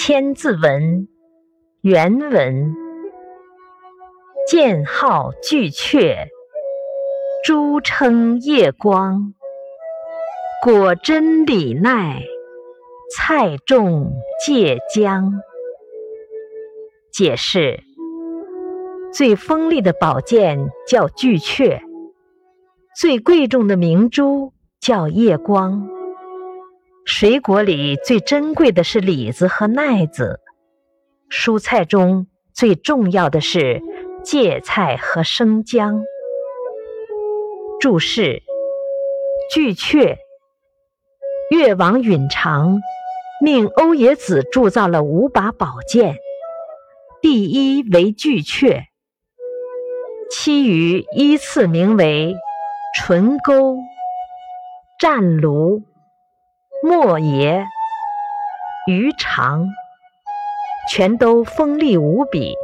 千字文原文：剑号巨阙，珠称夜光。果真李奈，菜种芥姜。解释：最锋利的宝剑叫巨阙，最贵重的明珠叫夜光。水果里最珍贵的是李子和奈子，蔬菜中最重要的是芥菜和生姜。注释：巨阙，越王允常命欧冶子铸造了五把宝剑，第一为巨阙，其余依次名为纯钩、湛卢。莫邪、鱼肠，全都锋利无比，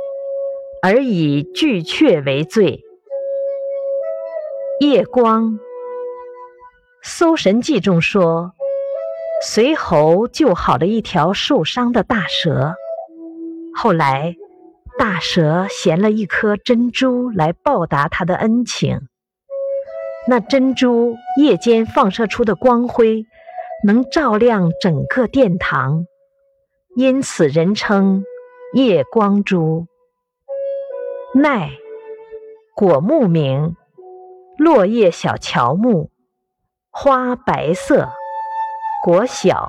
而以巨阙为最。夜光，《搜神记》中说，随侯救好了一条受伤的大蛇，后来大蛇衔了一颗珍珠来报答他的恩情。那珍珠夜间放射出的光辉。能照亮整个殿堂，因此人称夜光珠。奈，果木名，落叶小乔木，花白色，果小。